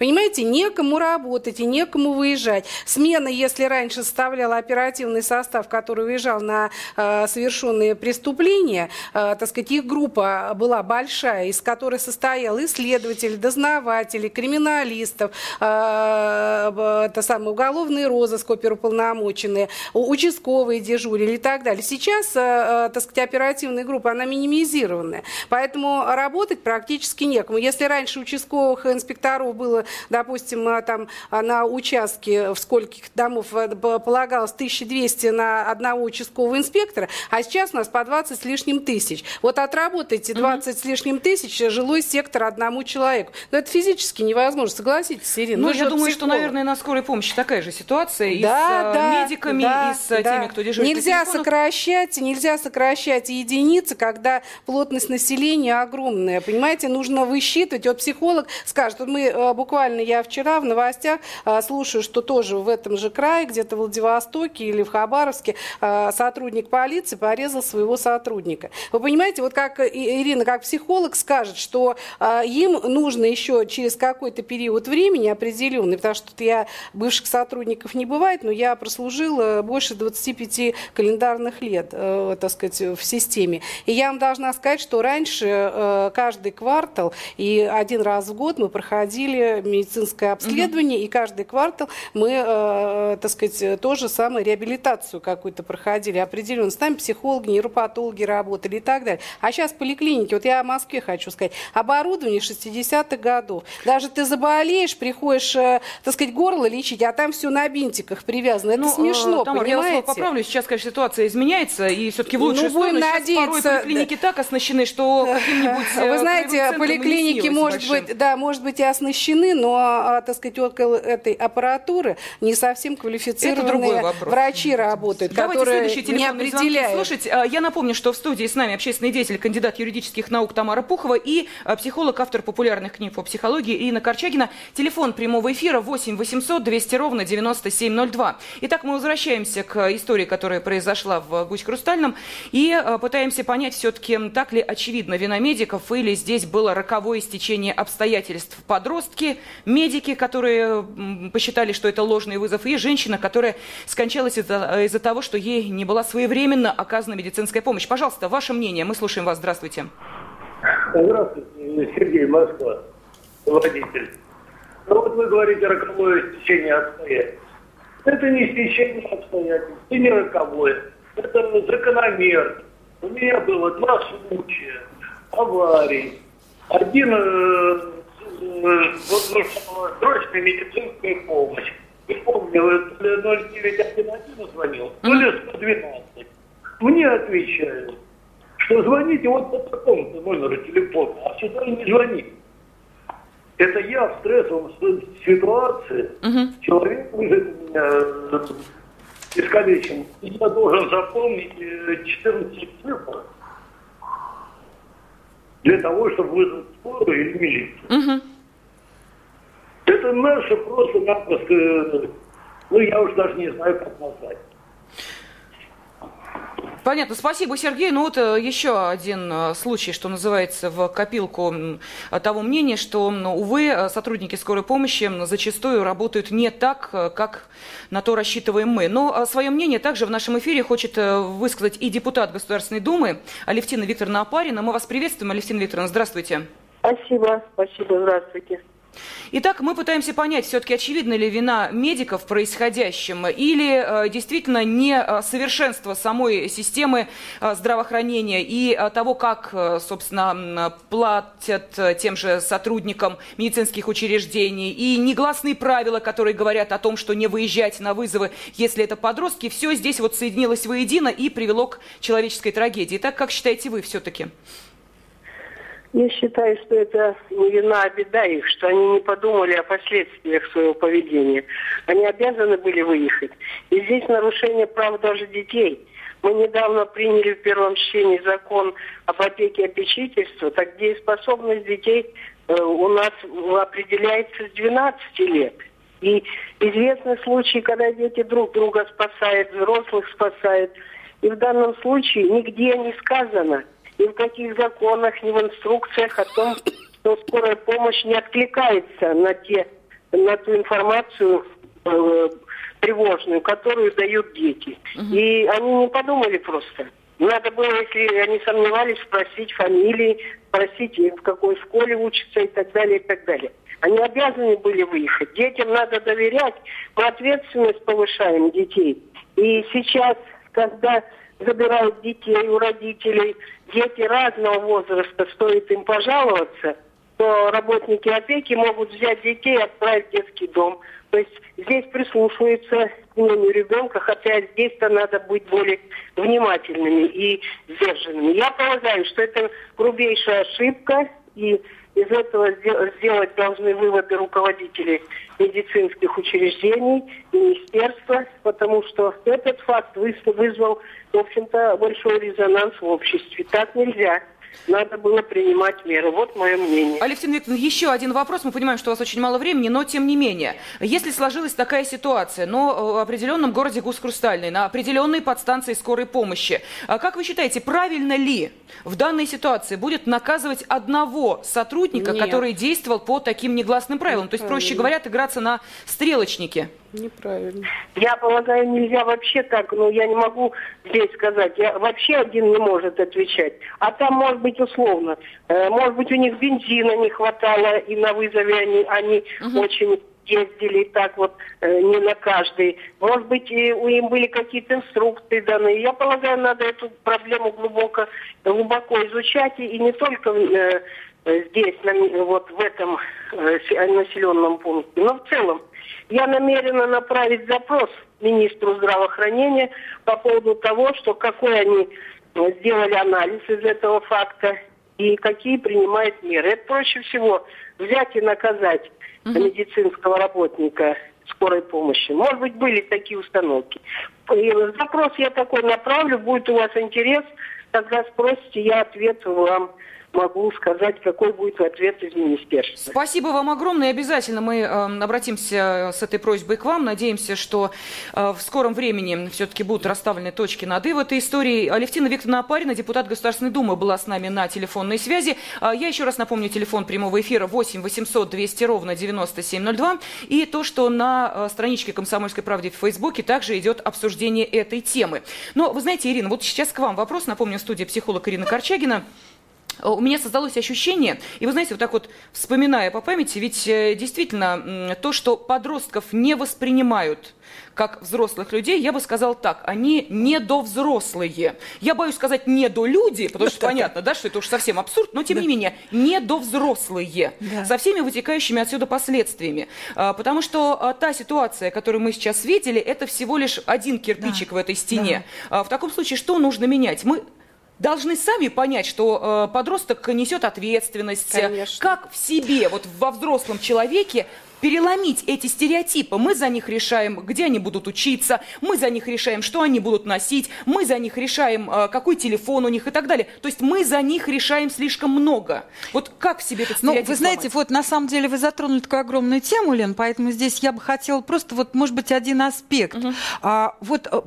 Понимаете, некому работать и некому выезжать. Смена, если раньше составляла оперативный состав, который выезжал на э, совершенные преступления, э, так сказать, их группа была большая, из которой состоял и следователь, дознаватели, криминалистов, э, б- это самый уголовный розыск, оперуполномоченные, участковые дежурили и так далее. Сейчас, э, э, так сказать, оперативная группа, она минимизированная. Поэтому работать практически некому. Если раньше участковых инспекторов было, допустим, э, там э, на участке в скольких домов э, полагалось 1200 на одного участкового инспектора, а сейчас у нас по 20 с лишним тысяч. Вот отработайте 20 с лишним тысяч жилой сектор одному человеку. Но это физически невозможно, согласитесь, Ирина. Ну, Вы я думаю, что, психолог. наверное, на скорой помощи такая же ситуация и Да, с э, да, медиками, да, и с да. теми, кто дежурит Нельзя сокращать, нельзя сокращать единицы, когда плотность населения огромная. Понимаете, нужно высчитывать. Вот психолог скажет, вот мы э, буквально, я вчера в новостях э, слушаю, что тоже в этом же крае, где-то в Владивостоке или в Хабаровске, э, сотрудник полиции порезал своего сотрудника. Вы понимаете, вот как Ирина, как психолог скажет, что э, им нужно еще через какой-то период времени определенный, потому что я бывших сотрудников не бывает, но я прослужила больше 25 календарных лет, э, так сказать, в системе. И я вам должна сказать, что раньше э, каждый квартал и один раз в год мы проходили медицинское обследование, и каждый квартал мы, э, так сказать, то же самое реабилитацию какую-то проходили, определенно. С нами психологи, нейропатологи работали и так далее. А сейчас поликлиники, вот я о Москве хочу сказать, оборудование 60-х годов. Даже ты заболеешь, приходишь, э, так сказать, горло лечить, а там все на бинтиках привязано. Это Ну, смешно, э, Тамара, я вас понимаете? поправлю. Сейчас, конечно, ситуация изменяется, и все-таки в Ну, лучшую будем сторону. Сейчас порой надеяться, поликлиники так оснащены, что каким-нибудь э, Вы знаете, поликлиники, может быть, да, может быть, и оснащены, но, а, так сказать, около этой аппаратуры не совсем квалифицированные врачи работают, Давайте которые следующий не определяют. слушать. А, Я напомню, что в студии с нами общественный деятель, кандидат юридических наук Тамара Пухова и а, психолог, автор популярных книг по психологии Ирина Корчагина. Телефон прямого эфира 8 800 200 ровно 9702. Итак, мы возвращаемся к истории, которая произошла в Гусь-Хрустальном, и пытаемся понять все-таки, так ли очевидно вина медиков, или здесь было роковое стечение обстоятельств. Подростки, медики, которые посчитали, что это ложный вызов, и женщина, которая скончалась из-за из-за того, что ей не была своевременно оказана медицинская помощь. Пожалуйста, ваше мнение. Мы слушаем вас. Здравствуйте. Здравствуйте, Сергей Москва, водитель. Ну вот вы говорите роковое стечение обстоятельств. Это не стечение обстоятельств, и не роковое. Это закономерно. У меня было два случая аварий. Один э, срочная медицинская помощь. Не помню, то ли 0911 звонил, то ли 112. Мне отвечают, что звоните вот по такому номеру телефона, а сюда не звоните. Это я в стрессовом ситуации, человек лежит у меня э, искалечен, я должен запомнить э, 14 цифр для того, чтобы вызвать скорую или милицию. Это наше просто-напросто, ну я уж даже не знаю, как назвать. Понятно. Спасибо, Сергей. Ну вот э, еще один э, случай, что называется, в копилку того мнения, что, увы, э, сотрудники скорой помощи зачастую работают не так, как на то рассчитываем мы. Но свое мнение также в нашем эфире хочет высказать и депутат Государственной Думы Алевтина Викторовна Апарина. Мы вас приветствуем. Алевтина Викторовна, здравствуйте. Спасибо. Спасибо. Здравствуйте. Итак, мы пытаемся понять, все-таки очевидна ли вина медиков в происходящем, или э, действительно не э, самой системы э, здравоохранения и э, того, как, э, собственно, платят э, тем же сотрудникам медицинских учреждений, и негласные правила, которые говорят о том, что не выезжать на вызовы, если это подростки, все здесь вот соединилось воедино и привело к человеческой трагедии. Так, как считаете вы все-таки? Я считаю, что это не вина, а беда их, что они не подумали о последствиях своего поведения. Они обязаны были выехать. И здесь нарушение прав даже детей. Мы недавно приняли в первом чтении закон об опеке и опечительстве, так дееспособность детей э, у нас определяется с 12 лет. И известны случаи, когда дети друг друга спасают, взрослых спасают. И в данном случае нигде не сказано – ни в каких законах, ни в инструкциях о том, что скорая помощь не откликается на, те, на ту информацию э, тревожную, которую дают дети. Угу. И они не подумали просто. Надо было, если они сомневались, спросить фамилии, спросить, в какой школе учатся и так далее, и так далее. Они обязаны были выехать. Детям надо доверять. Мы ответственность повышаем детей. И сейчас, когда забирают детей у родителей, дети разного возраста, стоит им пожаловаться, то работники опеки могут взять детей и отправить в детский дом. То есть здесь прислушиваются к мнению ребенка, хотя здесь-то надо быть более внимательными и сдержанными. Я полагаю, что это грубейшая ошибка, и из этого сделать должны выводы руководители медицинских учреждений, министерства, потому что этот факт вызвал, в общем-то, большой резонанс в обществе. Так нельзя надо было принимать меры. Вот мое мнение. Алексей Викторовна, еще один вопрос. Мы понимаем, что у вас очень мало времени, но тем не менее. Если сложилась такая ситуация, но в определенном городе Гус-Хрустальный, на определенной подстанции скорой помощи, а как вы считаете, правильно ли в данной ситуации будет наказывать одного сотрудника, Нет. который действовал по таким негласным правилам? То есть, проще говоря, играться на стрелочнике? Неправильно. Я полагаю, нельзя вообще так, но я не могу здесь сказать. Я, вообще один не может отвечать. А там, может быть, условно. Э, может быть, у них бензина не хватало, и на вызове они, они угу. очень ездили так вот э, не на каждый. Может быть, и у им были какие-то инструкции даны. Я полагаю, надо эту проблему глубоко, глубоко изучать, и, и не только э, здесь, на, вот в этом э, населенном пункте, но в целом. Я намерена направить запрос министру здравоохранения по поводу того, что какой они э, сделали анализ из этого факта и какие принимают меры. Это проще всего взять и наказать угу. медицинского работника скорой помощи. Может быть, были такие установки. И запрос я такой направлю, будет у вас интерес, тогда спросите, я ответ вам могу сказать, какой будет ответ из министерства. Спасибо вам огромное. Обязательно мы э, обратимся с этой просьбой к вам. Надеемся, что э, в скором времени все-таки будут расставлены точки над «и» в этой истории. Алевтина Викторовна Апарина, депутат Государственной Думы, была с нами на телефонной связи. Э, я еще раз напомню, телефон прямого эфира 8 800 200 ровно 9702. И то, что на э, страничке «Комсомольской правды» в Фейсбуке также идет обсуждение этой темы. Но вы знаете, Ирина, вот сейчас к вам вопрос. Напомню, в студии психолог Ирина Корчагина. Э, у меня создалось ощущение, и вы знаете, вот так вот вспоминая по памяти, ведь э, действительно то, что подростков не воспринимают как взрослых людей, я бы сказал так, они недовзрослые. Я боюсь сказать недолюди, потому что понятно, да, что это уж совсем абсурд, но тем да. не менее, недовзрослые, да. со всеми вытекающими отсюда последствиями. А, потому что а, та ситуация, которую мы сейчас видели, это всего лишь один кирпичик да. в этой стене. Да. А, в таком случае, что нужно менять? Мы должны сами понять, что э, подросток несет ответственность. Конечно. Как в себе, вот во взрослом человеке, переломить эти стереотипы. Мы за них решаем, где они будут учиться, мы за них решаем, что они будут носить, мы за них решаем, э, какой телефон у них и так далее. То есть мы за них решаем слишком много. Вот как в себе этот Ну, вы знаете, сломать? вот на самом деле вы затронули такую огромную тему, Лен, поэтому здесь я бы хотела просто вот, может быть, один аспект. Угу. А, вот э,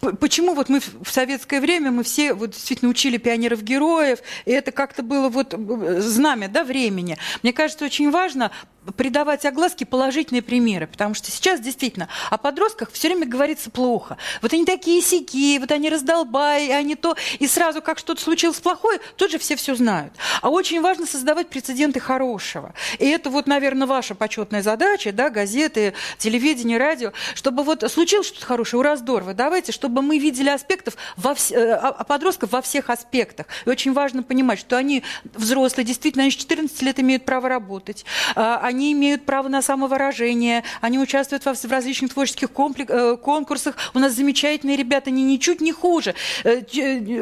почему вот мы в советское время мы все вот действительно учили пионеров-героев, и это как-то было вот э, знамя да, времени. Мне кажется, очень важно придавать огласке положительные примеры, потому что сейчас действительно о подростках все время говорится плохо. Вот они такие сики, вот они раздолбай, они то, и сразу как что-то случилось плохое, тут же все все знают. А очень важно создавать прецеденты хорошего. И это вот, наверное, ваша почетная задача, да, газеты, телевидение, радио, чтобы вот случилось что-то хорошее, ура, здорово, давайте, чтобы мы видели аспектов во вс... Э, подростков во всех аспектах. И очень важно понимать, что они взрослые, действительно, они с 14 лет имеют право работать, а, они имеют право на самовыражение, они участвуют в различных творческих комплек, э, конкурсах. У нас замечательные ребята, они ничуть не хуже, э,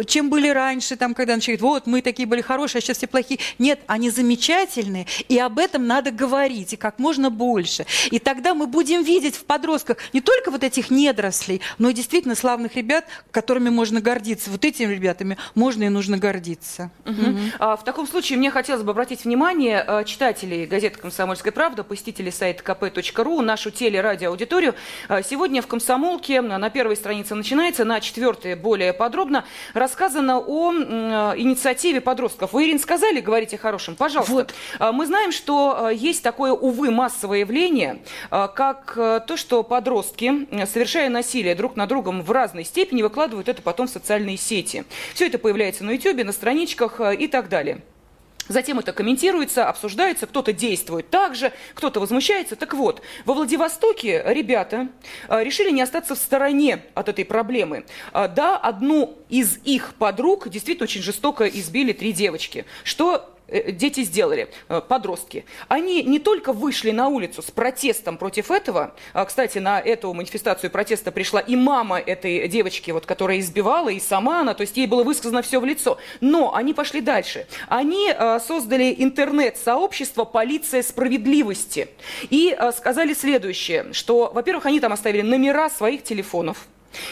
чем были раньше, там, когда начали, вот, мы такие были хорошие, а сейчас все плохие. Нет, они замечательные, и об этом надо говорить, и как можно больше. И тогда мы будем видеть в подростках не только вот этих недорослей, но и действительно славных ребят, которыми можно гордиться. Вот этими ребятами можно и нужно гордиться. Угу. Угу. А, в таком случае мне хотелось бы обратить внимание э, читателей газеты «Комсомольская «Комсомольская правда», посетители сайта kp.ru, нашу телерадиоаудиторию. А, сегодня в «Комсомолке» на первой странице начинается, на четвертой более подробно рассказано о инициативе подростков. Вы, Ирина, сказали говорить о хорошем? Пожалуйста. Вот. А, мы знаем, что а, есть такое, увы, массовое явление, как то, что подростки, совершая насилие друг на другом в разной степени, выкладывают это потом в социальные сети. Все это появляется на YouTube, на страничках и так далее. Затем это комментируется, обсуждается, кто-то действует так же, кто-то возмущается. Так вот, во Владивостоке ребята а, решили не остаться в стороне от этой проблемы. А, да, одну из их подруг действительно очень жестоко избили три девочки, что Э, дети сделали, э, подростки. Они не только вышли на улицу с протестом против этого, а, кстати, на эту манифестацию протеста пришла и мама этой девочки, вот, которая избивала, и сама она, то есть ей было высказано все в лицо, но они пошли дальше. Они а, создали интернет-сообщество «Полиция справедливости» и сказали следующее, что, во-первых, они там оставили номера своих телефонов,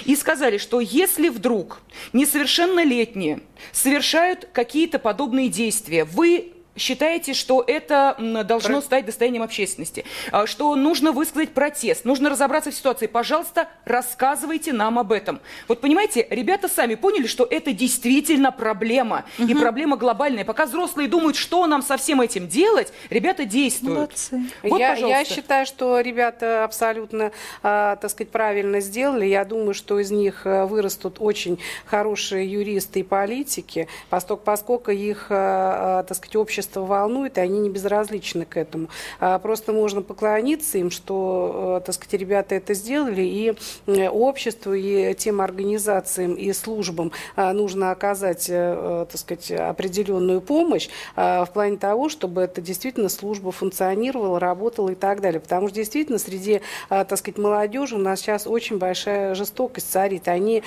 и сказали, что если вдруг несовершеннолетние совершают какие-то подобные действия, вы считаете, что это должно стать достоянием общественности, а, что нужно высказать протест, нужно разобраться в ситуации. Пожалуйста, рассказывайте нам об этом. Вот понимаете, ребята сами поняли, что это действительно проблема. Угу. И проблема глобальная. Пока взрослые думают, что нам со всем этим делать, ребята действуют. Молодцы. Вот, я, я считаю, что ребята абсолютно, э, так сказать, правильно сделали. Я думаю, что из них э, вырастут очень хорошие юристы и политики, поскольку их, э, так сказать, общество общество волнует, и они не безразличны к этому. А просто можно поклониться им, что, э, так сказать, ребята это сделали, и э, обществу, и тем организациям, и службам э, нужно оказать, так сказать, определенную помощь в плане того, чтобы это действительно служба функционировала, работала и так далее. Потому что действительно среди, так сказать, молодежи у нас сейчас очень большая жестокость царит. Они,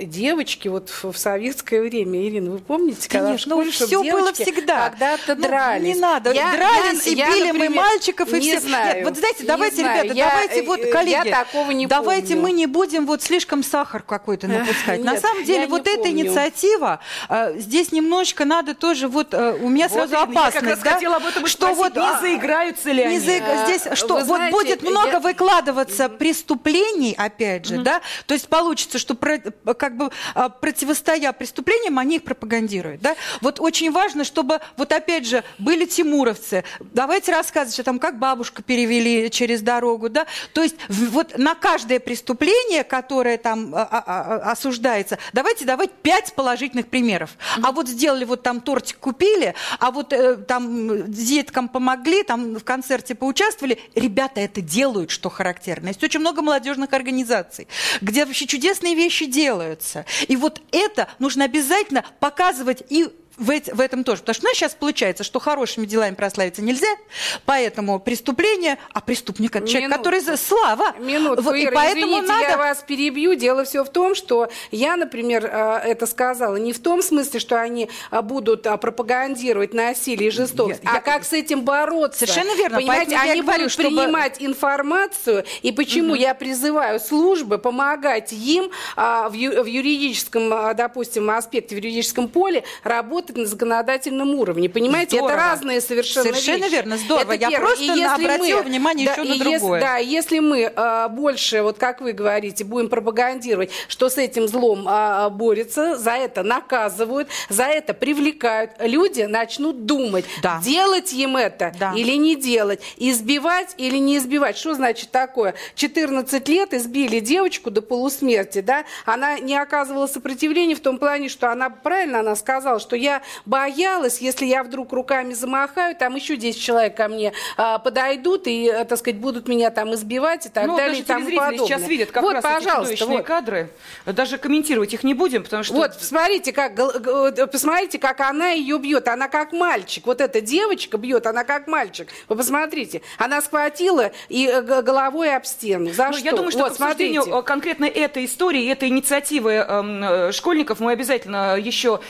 девочки, вот в советское время, Ирина, вы помните, Конечно, когда в школе, все было всегда. Когда когда-то ну, дрались. Не надо, я, дрались я, и я, били например, мы мальчиков и не все. Знаю, Нет, вот знаете, давайте, знаю. ребята, я, давайте вот, коллеги, я такого не давайте помню. мы не будем вот слишком сахар какой-то напускать. Нет, На самом деле вот эта помню. инициатива, э, здесь немножечко надо тоже вот, э, у меня вот сразу опасность, я как раз да, хотела об этом что вот, не а, заиграются ли не они? Заиг... Здесь что, вот знаете, будет много выкладываться преступлений, опять же, да, то есть получится, что как бы а, противостоя преступлениям, они их пропагандируют, да. Вот очень важно, чтобы вот опять же были тимуровцы. Давайте рассказывать, что там как бабушку перевели через дорогу, да. То есть вот на каждое преступление, которое там а, а, а, осуждается, давайте давать пять положительных примеров. А вот сделали вот там тортик купили, а вот э, там деткам помогли, там в концерте поучаствовали. Ребята это делают, что характерно. Есть очень много молодежных организаций, где вообще чудесные вещи делаются. И вот это нужно обязательно показывать и в, в этом тоже. Потому что у нас сейчас получается, что хорошими делами прославиться нельзя, поэтому преступление, а преступник это человек, который за слава. Минутку, вот, Ира, и поэтому извините, надо... я вас перебью. Дело все в том, что я, например, э, это сказала не в том смысле, что они э, будут э, пропагандировать насилие и жестокость, я, а я... как с этим бороться. Совершенно верно. Понимаете, они говорю, будут чтобы... принимать информацию, и почему угу. я призываю службы помогать им в юридическом, допустим, аспекте, в юридическом поле работать работать на законодательном уровне. Понимаете, Здорово. это разные совершенно Совершенно вещи. верно, здорово. Это Я первое. просто И если обратила мы- внимание да, еще на и если- другое. да, если мы а, больше, вот как вы говорите, будем пропагандировать, что с этим злом а, борется, за это наказывают, за это привлекают, люди начнут думать, делать им это или не делать, избивать или не избивать. Что значит такое? 14 лет избили девочку до полусмерти, да? Она не оказывала сопротивления в том плане, что она, правильно она сказала, что я боялась, если я вдруг руками замахаю, там еще 10 человек ко мне а, подойдут и, э, так сказать, будут меня там избивать и так Ну, далее и тому подобное. сейчас видят как вот, раз эти пожалуйста, чудовищные вот. кадры. Даже комментировать их не будем, потому что... Вот, смотрите, как, посмотрите, как она ее бьет. Она как мальчик. Вот эта девочка бьет, она как мальчик. Вы посмотрите. Она схватила и э, головой об стену. За Ну, что? Я думаю, что вот, к обсуждению смотрите. э, конкретно этой истории, этой инициативы эм, э, школьников мы обязательно еще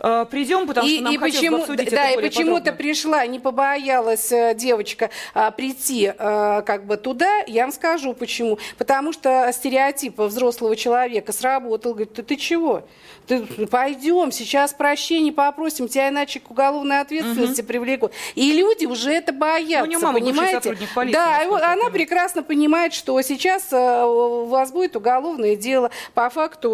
э, придем, потому и, что нам и почему, обсудить да, это и более почему-то пришла, не побоялась э, девочка а, прийти а, как бы туда, я вам скажу почему. Потому что стереотип взрослого человека сработал. Говорит, ты, ты чего? Ты, пойдем, сейчас прощение попросим, тебя иначе к уголовной ответственности привлекут. И люди уже это боятся, Ну, у неё мама понимаете? сотрудник полиции, да, вот она прекрасно понимает, что сейчас э, у вас будет уголовное дело по факту,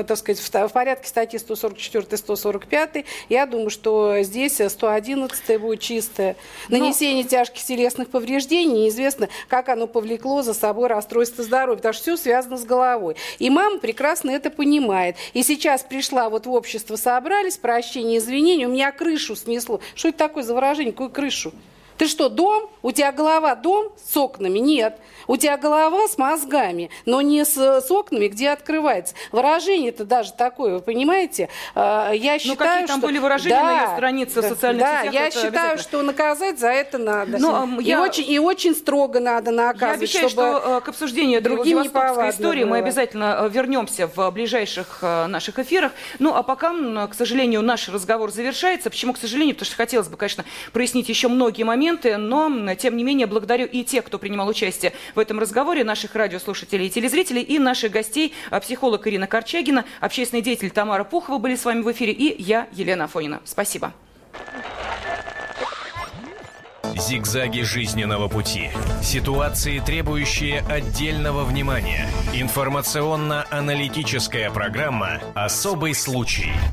э, так сказать, в, в порядке статьи 144 145. Я думаю, что здесь 111 будет чистое. Ну, Нанесение тяжких телесных повреждений, неизвестно, как оно повлекло за собой расстройство здоровья, потому что все связано с головой. И мама прекрасно это понимает. И сейчас пришла вот в общество, собрались, прощение, извинения, у меня крышу снесло. Что это такое за выражение, какую крышу? Ты что, дом? У тебя голова дом с окнами? Нет. У тебя голова с мозгами, но не с, с окнами, где открывается. Выражение-то даже такое, вы понимаете? А, Я считаю, Ну, какие там что... были выражения на её странице в да, социальных да, сетях, я это считаю, что наказать за это надо. Ну, ам, и, я- очень, и очень строго надо Я наказывать, обещаю, чтобы... что э, к обсуждению другим Владивостокской истории мы было. обязательно э, вернемся в ближайших э, наших эфирах. Ну, а пока, к сожалению, наш разговор завершается. Почему, к сожалению? Потому что хотелось бы, конечно, прояснить еще многие моменты, но, м, тем не менее, благодарю и тех, кто принимал участие в этом разговоре, наших радиослушателей и телезрителей, и наших гостей, э, психолог Ирина Корчагина, общественный деятель Тамара Пухова были с вами в эфире, и я, Елена Афонина. Спасибо. Зигзаги жизненного пути. Ситуации, требующие отдельного внимания. Информационно-аналитическая программа «Особый случай».